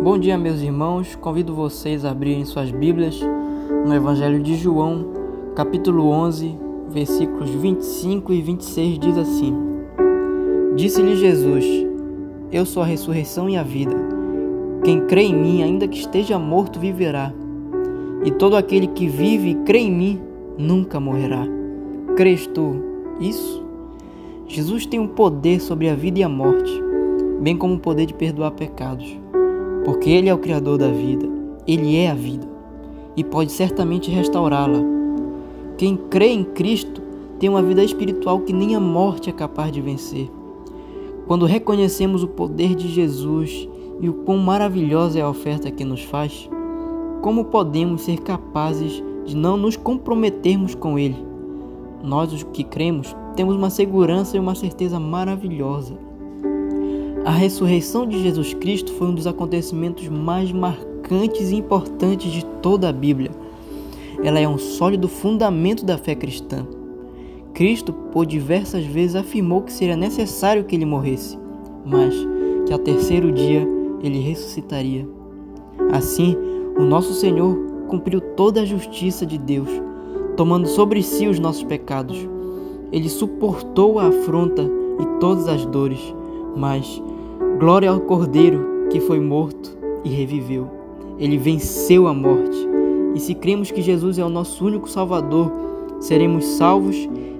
Bom dia, meus irmãos. Convido vocês a abrirem suas Bíblias no Evangelho de João, capítulo 11, versículos 25 e 26 diz assim: Disse-lhe Jesus: Eu sou a ressurreição e a vida. Quem crê em mim, ainda que esteja morto, viverá. E todo aquele que vive e crê em mim nunca morrerá. Crês tu isso? Jesus tem um poder sobre a vida e a morte, bem como o poder de perdoar pecados porque Ele é o Criador da vida, Ele é a vida e pode certamente restaurá-la. Quem crê em Cristo tem uma vida espiritual que nem a morte é capaz de vencer. Quando reconhecemos o poder de Jesus e o quão maravilhosa é a oferta que nos faz, como podemos ser capazes de não nos comprometermos com Ele? Nós, os que cremos, temos uma segurança e uma certeza maravilhosa a ressurreição de Jesus Cristo foi um dos acontecimentos mais marcantes e importantes de toda a Bíblia. Ela é um sólido fundamento da fé cristã. Cristo, por diversas vezes, afirmou que seria necessário que ele morresse, mas que ao terceiro dia ele ressuscitaria. Assim, o nosso Senhor cumpriu toda a justiça de Deus, tomando sobre si os nossos pecados. Ele suportou a afronta e todas as dores, mas Glória ao Cordeiro que foi morto e reviveu. Ele venceu a morte. E se cremos que Jesus é o nosso único Salvador, seremos salvos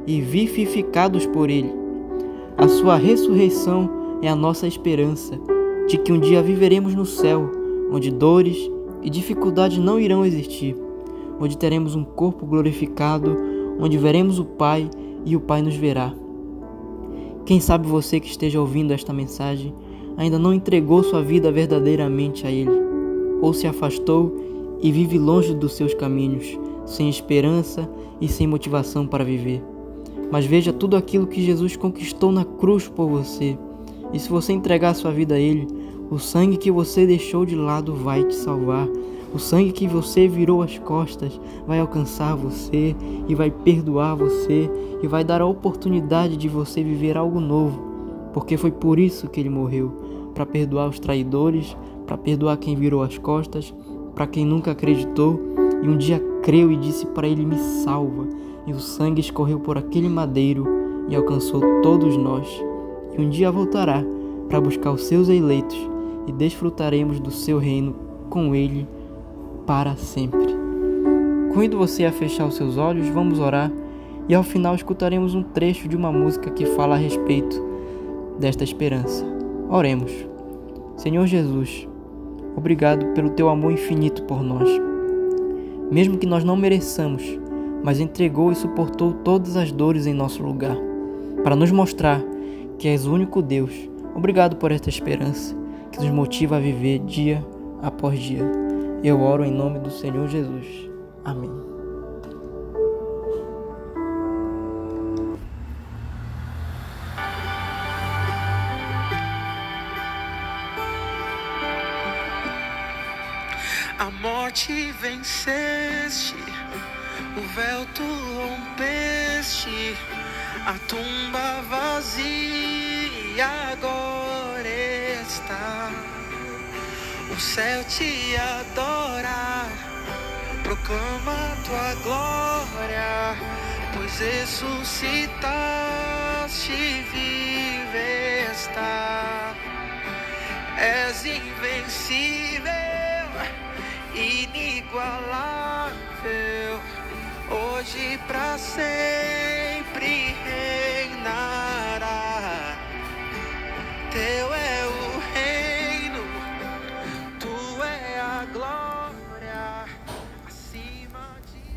e vivificados por Ele. A Sua ressurreição é a nossa esperança de que um dia viveremos no céu, onde dores e dificuldades não irão existir, onde teremos um corpo glorificado, onde veremos o Pai e o Pai nos verá. Quem sabe você que esteja ouvindo esta mensagem ainda não entregou sua vida verdadeiramente a Ele, ou se afastou e vive longe dos seus caminhos, sem esperança e sem motivação para viver. Mas veja tudo aquilo que Jesus conquistou na cruz por você. E se você entregar sua vida a Ele, o sangue que você deixou de lado vai te salvar. O sangue que você virou as costas vai alcançar você e vai perdoar você e vai dar a oportunidade de você viver algo novo, porque foi por isso que ele morreu para perdoar os traidores, para perdoar quem virou as costas, para quem nunca acreditou e um dia creu e disse para ele: Me salva. E o sangue escorreu por aquele madeiro e alcançou todos nós. E um dia voltará para buscar os seus eleitos e desfrutaremos do seu reino com ele para sempre. Convido você a fechar os seus olhos, vamos orar e ao final escutaremos um trecho de uma música que fala a respeito desta esperança. Oremos. Senhor Jesus, obrigado pelo teu amor infinito por nós. Mesmo que nós não mereçamos, mas entregou e suportou todas as dores em nosso lugar, para nos mostrar que és o único Deus. Obrigado por esta esperança que nos motiva a viver dia após dia. Eu oro em nome do Senhor Jesus. Amém. A morte venceste, o véu tu rompeste, a tumba vazia agora está. O céu te adora, proclama tua glória, pois ressuscitaste vive está. És invencível inigualável, hoje para sempre